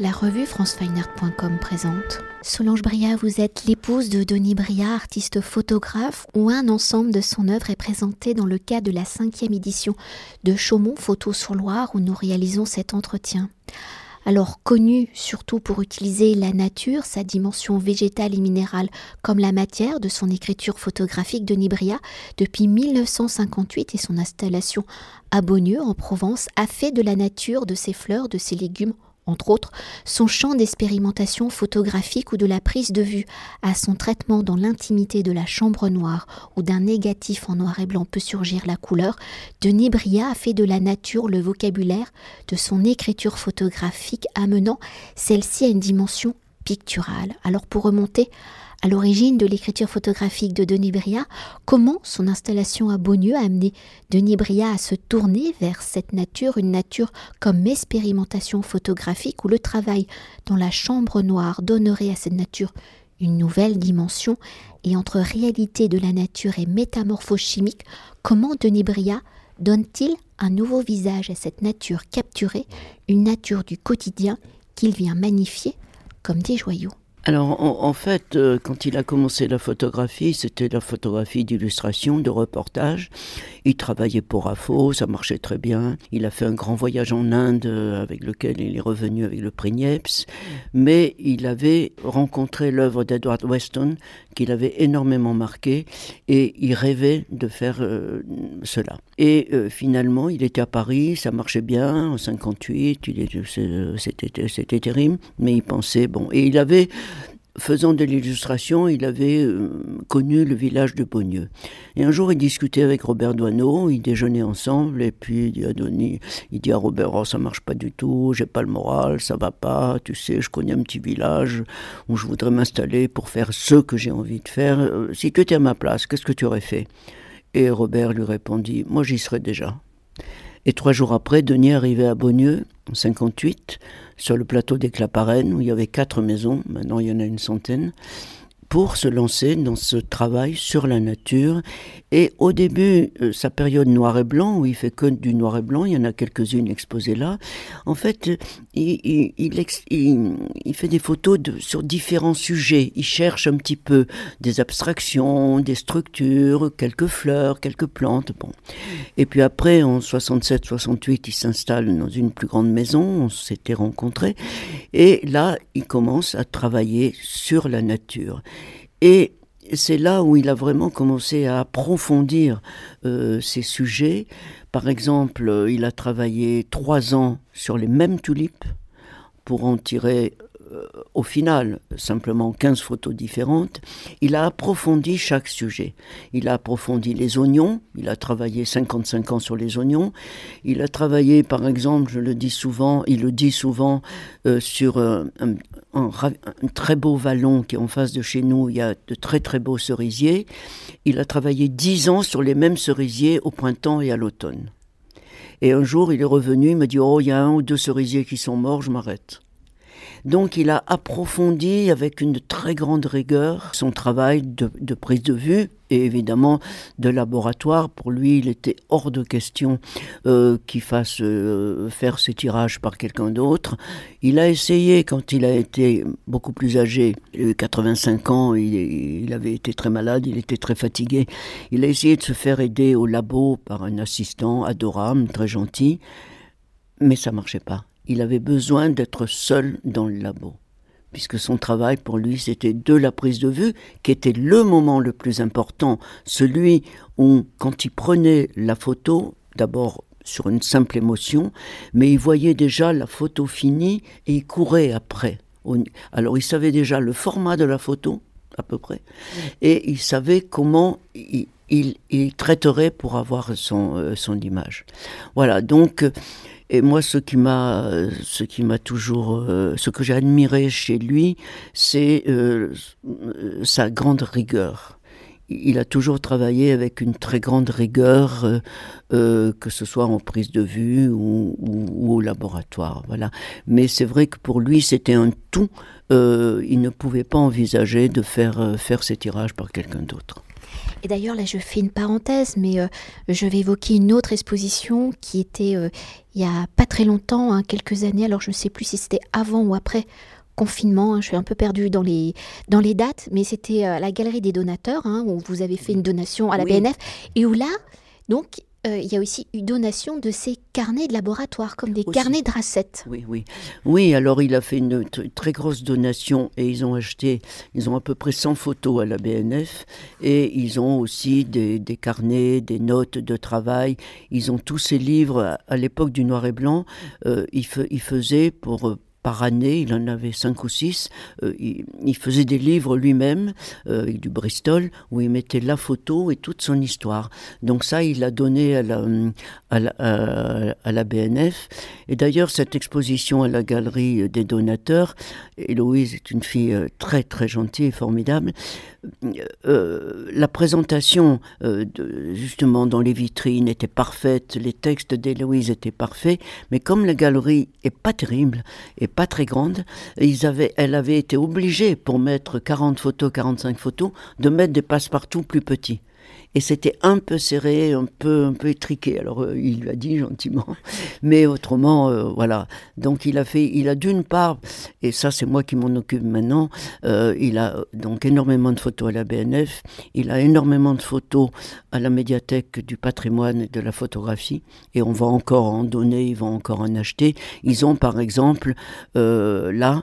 La revue francefineart.com présente. Solange Bria, vous êtes l'épouse de Denis Bria, artiste photographe, où un ensemble de son œuvre est présenté dans le cadre de la cinquième édition de Chaumont Photo sur Loire, où nous réalisons cet entretien. Alors connu surtout pour utiliser la nature, sa dimension végétale et minérale comme la matière de son écriture photographique de Nibria, depuis 1958 et son installation à Beaunieu en Provence a fait de la nature, de ses fleurs, de ses légumes entre autres, son champ d'expérimentation photographique ou de la prise de vue à son traitement dans l'intimité de la chambre noire où d'un négatif en noir et blanc peut surgir la couleur, Denis Bria a fait de la nature le vocabulaire de son écriture photographique amenant celle-ci à une dimension picturale. Alors pour remonter à l'origine de l'écriture photographique de Denis Bria, comment son installation à Beaulieu a amené Denis Bria à se tourner vers cette nature, une nature comme expérimentation photographique où le travail dans la chambre noire donnerait à cette nature une nouvelle dimension et entre réalité de la nature et métamorphose chimique, comment Denis Bria donne-t-il un nouveau visage à cette nature capturée, une nature du quotidien qu'il vient magnifier comme des joyaux? Alors en, fait, euh, quand il a commencé la photographie, c'était la photographie d'illustration, de reportage. Il travaillait pour AFO, ça marchait très bien. Il a fait un grand voyage en Inde euh, avec lequel il est revenu avec le prix Niepce. Mais il avait rencontré l'œuvre d'Edward Weston qu'il avait énormément marqué et il rêvait de faire euh, cela. Et finalement, il était à Paris, ça marchait bien en 58, c'était terrible, mais il pensait, bon, et il avait faisant de l'illustration, il avait euh, connu le village de Beaunieu. Et un jour, il discutait avec Robert Doineau, ils déjeunaient ensemble, et puis il dit à Denis, il dit à Robert, oh, ça marche pas du tout, j'ai pas le moral, ça va pas, tu sais, je connais un petit village où je voudrais m'installer pour faire ce que j'ai envie de faire. Euh, si tu étais à ma place, qu'est-ce que tu aurais fait? Et Robert lui répondit, moi j'y serais déjà. Et trois jours après, Denis arrivait à Beaunieu, en 58, sur le plateau des Claparènes, où il y avait quatre maisons, maintenant il y en a une centaine pour se lancer dans ce travail sur la nature. Et au début, euh, sa période noir et blanc, où il fait que du noir et blanc, il y en a quelques-unes exposées là, en fait, il, il, fait des photos sur différents sujets. Il cherche un petit peu des abstractions, des structures, quelques fleurs, quelques plantes. Bon. Et puis après, en 67-68, il s'installe dans une plus grande maison, on s'était rencontrés, et là, il commence à travailler sur la nature. Et c'est là où il a vraiment commencé à approfondir euh, ces sujets. Par exemple, il a travaillé trois ans sur les mêmes tulipes pour en tirer euh, au final simplement 15 photos différentes, il a approfondi chaque sujet. Il a approfondi les oignons, il a travaillé 55 ans sur les oignons, il a travaillé par exemple, je le dis souvent, il le dit souvent euh, sur un, un, très beau vallon qui est en face de chez nous, il y a de très très beaux cerisiers. Il a travaillé 10 ans sur les mêmes cerisiers au printemps et à l'automne. Et un jour, il est revenu, il m'a dit, oh, il y a un ou deux cerisiers qui sont morts, je m'arrête. Donc il a approfondi avec une très grande rigueur son travail de, prise de vue et évidemment de laboratoire. Pour lui, il était hors de question euh, qu'il fasse euh, faire ses tirages par quelqu'un d'autre. Il a essayé, quand il a été beaucoup plus âgé, 85 ans, il, il, avait été très malade, il était très fatigué, il a essayé de se faire aider au labo par un assistant adorable, très gentil, mais ça marchait pas il avait besoin d'être seul dans le labo, puisque son travail pour lui c'était de la prise de vue, qui était le moment le plus important, celui où quand il prenait la photo, d'abord sur une simple émotion, mais il voyait déjà la photo finie et il courait après. Alors il savait déjà le format de la photo, à peu près, et il savait comment il, traiterait pour avoir son, euh, son image. Voilà, donc et moi, ce qui m'a, ce qui m'a toujours, euh, ce que j'ai admiré chez lui, c'est euh, sa grande rigueur. Il a toujours travaillé avec une très grande rigueur, euh, que ce soit en prise de vue ou, au laboratoire. Voilà. Mais c'est vrai que pour lui, c'était un tout. il ne pouvait pas envisager de faire faire ses tirages par quelqu'un d'autre. Et d'ailleurs, là, je fais une parenthèse, mais euh, je vais évoquer une autre exposition qui était euh, il y a pas très longtemps, hein, quelques années. Alors, je ne sais plus si c'était avant ou après confinement. Hein, je suis un peu perdue dans les, dans les dates, mais c'était à la Galerie des donateurs, hein, où vous avez fait une donation à la BNF, et où là, donc, euh, il y a aussi eu donation de ces carnets de laboratoire, comme des carnets de recettes. Oui, oui. Oui, alors il a fait une très grosse donation et ils ont acheté, ils ont à peu près 100 photos à la BNF et ils ont aussi des, carnets, des notes de travail. Ils ont tous ces livres. À, l'époque du noir et blanc, euh, il, faisait pour par année, il en avait cinq ou six. Euh, il, faisait des livres lui-même, euh, du Bristol, où il mettait la photo et toute son histoire. Donc ça, il l'a donné à la, à la, à la BNF. Et d'ailleurs, cette exposition à la galerie des donateurs, Héloïse est une fille euh, très très gentille et formidable, la présentation justement dans les vitrines était parfaite, les textes d'Héloïse étaient parfaits, mais comme la galerie est pas terrible et pas très grande, ils avaient, elle avait été obligée pour mettre 40 photos, 45 photos, de mettre des passe-partout plus petits et c'était un peu serré, un peu, un peu étriqué. Alors euh, il lui a dit gentiment, mais autrement, euh, voilà. Donc il a fait, il a d'une part, et ça c'est moi qui m'en occupe maintenant, euh, il a donc énormément de photos à la BNF, il a énormément de photos à la médiathèque du patrimoine et de la photographie, et on va encore en donner, ils vont encore en acheter. Ils ont par exemple là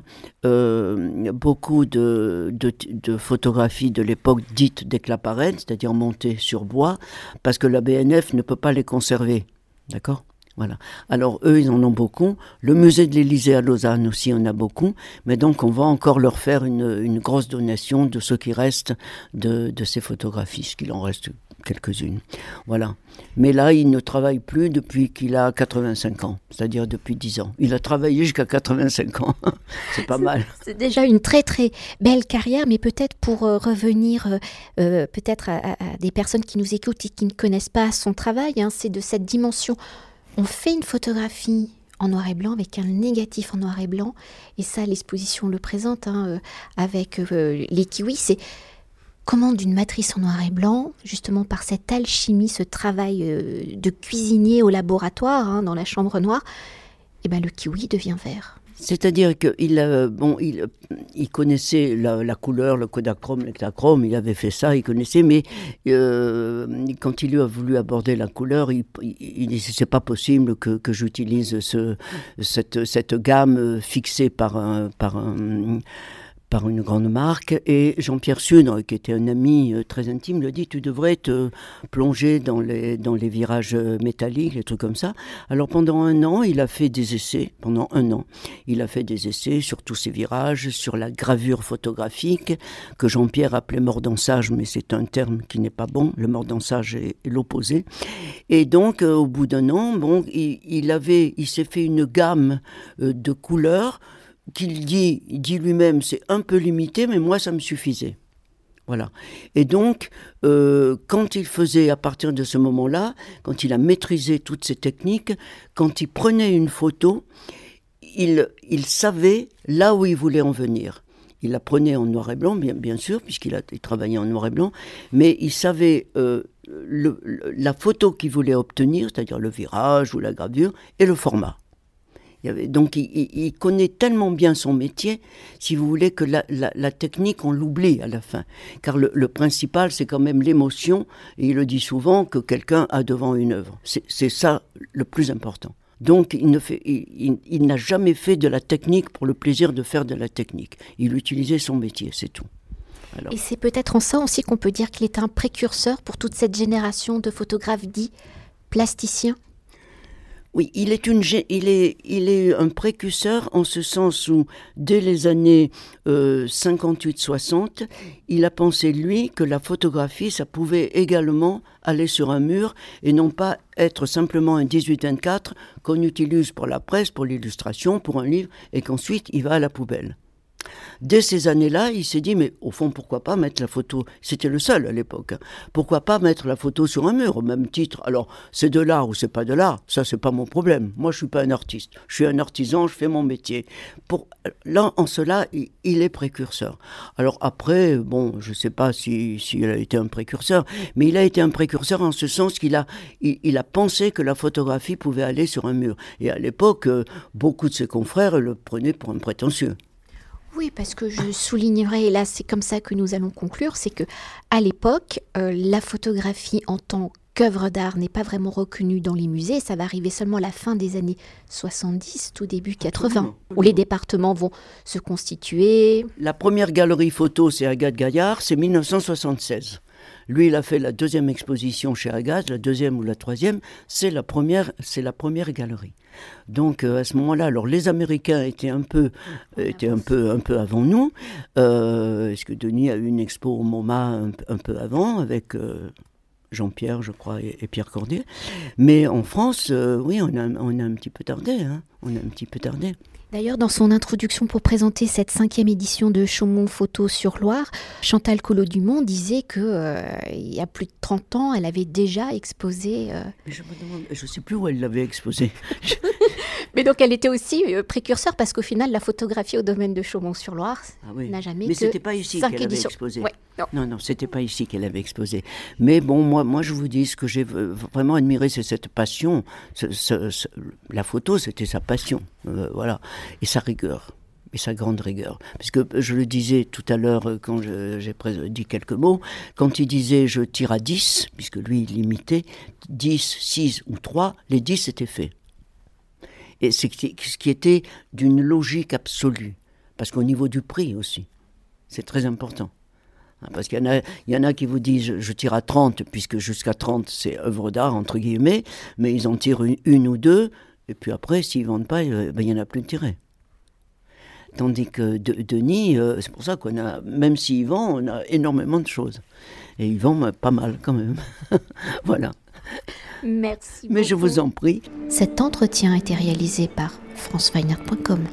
beaucoup de, de, photographies de l'époque dite claparèdes, c'est-à-dire montées sur bois parce que la BNF ne peut pas les conserver. D'accord? Voilà. Alors eux, ils en ont beaucoup. Le musée de l'Élysée à Lausanne aussi en a beaucoup. Mais donc on va encore leur faire une, grosse donation de ce qui reste de, de ces photographies, ce qu'il en reste quelques-unes. Voilà. Mais là, il ne travaille plus depuis qu'il a 85 ans, c'est-à-dire depuis 10 ans. Il a travaillé jusqu'à 85 ans. c'est pas mal. C'est déjà une très très belle carrière, mais peut-être pour euh, revenir euh, euh, peut-être à, des personnes qui nous écoutent et qui ne connaissent pas son travail, hein, c'est de cette dimension. On fait une photographie en noir et blanc avec un négatif en noir et blanc, et ça l'exposition le présente hein, avec les kiwis. C'est comment d'une matrice en noir et blanc, justement par cette alchimie, ce travail euh, de cuisinier au laboratoire, hein, dans la chambre noire, et eh ben, le kiwi devient vert. C'est-à-dire qu'il euh, bon, il, il connaissait la, couleur, le kodachrome, l'ectachrome, il avait fait ça, il connaissait, mais euh, quand il a voulu aborder la couleur, il, il, dit c'est pas possible que, que j'utilise ce, cette, cette gamme fixée par un, par un par une grande marque. Et Jean-Pierre Sudre, qui était un ami euh, très intime, le dit, tu devrais te plonger dans les, dans les virages euh, métalliques, les trucs comme ça. Alors pendant un an, il a fait des essais, pendant un an, il a fait des essais sur tous ces virages, sur la gravure photographique, que Jean-Pierre appelait mordansage, mais c'est un terme qui n'est pas bon, le mordansage est, l'opposé. Et donc, euh, au bout d'un an, bon, il, il avait, il s'est fait une gamme de couleurs qu'il dit, dit lui-même, c'est un peu limité, mais moi, ça me suffisait. Voilà. Et donc, euh, quand il faisait, à partir de ce moment-là, quand il a maîtrisé toutes ces techniques, quand il prenait une photo, il, il savait là où il voulait en venir. Il la prenait en noir et blanc, bien, sûr, puisqu'il a travaillé en noir et blanc, mais il savait euh, la photo qu'il voulait obtenir, c'est-à-dire le virage ou la gravure, et le format donc il, connaît tellement bien son métier, si vous voulez, que la, technique, on l'oublie à la fin. Car le, principal, c'est quand même l'émotion, et il le dit souvent, que quelqu'un a devant une œuvre. C'est ça le plus important. Donc il, n'a jamais fait de la technique pour le plaisir de faire de la technique. Il utilisait son métier, c'est tout. Et c'est peut-être en ça aussi qu'on peut dire qu'il est un précurseur pour toute cette génération de photographes dits plasticiens oui, il est, une, il, est, il est un précurseur en ce sens où, dès les années 58-60, euh, il a pensé, lui, que la photographie, ça pouvait également aller sur un mur et non pas être simplement un 18-24 qu'on utilise pour la presse, pour l'illustration, pour un livre, et qu'ensuite il va à la poubelle. Dès ces années-là, il s'est dit, mais au fond, pourquoi pas mettre la photo? C'était le seul à l'époque. hein. Pourquoi pas mettre la photo sur un mur au même titre? Alors, c'est de l'art ou c'est pas de l'art, ça, c'est pas mon problème. Moi, je suis pas un artiste. Je suis un artisan, je fais mon métier. Pour, là, en cela, il, est précurseur. Alors après, bon, je sais pas si, si il a été un précurseur, mais il a été un précurseur en ce sens qu'il a, il a pensé que la photographie pouvait aller sur un mur. Et à l'époque, euh, beaucoup de ses confrères le prenaient pour un prétentieux. Oui, parce que je soulignerai, et là c'est comme ça que nous allons conclure, c'est que à l'époque, euh, la photographie en tant qu'œuvre d'art n'est pas vraiment reconnue dans les musées. Ça va arriver seulement à la fin des années 70, tout début 80, Absolument. où les départements vont se constituer. La première galerie photo, c'est Agathe Gaillard, c'est 1976. Lui, il a fait la deuxième exposition chez Agathe, la deuxième ou la troisième, c'est la première, c'est la première galerie. Donc euh, à ce moment-là, alors les Américains étaient un peu, étaient un peu, un peu avant nous. Euh, Est-ce que Denis a eu une expo au MoMA un, un peu avant avec euh, Jean-Pierre, je crois, et, et Pierre Cordier. Mais en France, euh, oui, on a, on a un petit peu tardé. Hein. On a un petit peu tardé. D'ailleurs, dans son introduction pour présenter cette cinquième édition de Chaumont Photo sur Loire, Chantal Collot-Dumont disait que euh, il y a plus de 30 ans, elle avait déjà exposé. euh, Mais je me demande, je ne sais plus où elle l'avait exposé. Mais donc, elle était aussi euh, précurseur parce qu'au final, la photographie au domaine de Chaumont-sur-Loire Ah oui. n'a jamais Mais c'était pas ici qu'elle avait exposé. Ouais, non. Non, non, c'était pas ici qu'elle avait exposé. Mais bon, moi, moi, je vous dis, ce que j'ai vraiment admiré, c'est cette passion. Ce- ce- ce- la photo, c'était sa passion, euh, voilà, et sa rigueur, et sa grande rigueur. Parce que je le disais tout à l'heure euh, quand j'ai dit quelques mots, quand il disait je tire à 10, puisque lui, il limitait 10, 6 ou 3, les 10 étaient faits. Ce qui était d'une logique absolue. Parce qu'au niveau du prix aussi, c'est très important. Hein, Parce qu'il y, en a- y en a qui vous disent je, tire à 30, puisque jusqu'à 30 c'est œuvre d'art, entre guillemets, mais ils en tirent une, ou deux, et puis après, s'ils ne vendent pas, euh, ben, il n'y en a plus de tirés. Tandis que De- Denis, euh, c'est pour ça qu'on a, même s'il vend, on a énormément de choses. Et il vend pas mal quand même. voilà. Merci. Mais je vous en prie. Cet entretien a été réalisé par franceweiner.com.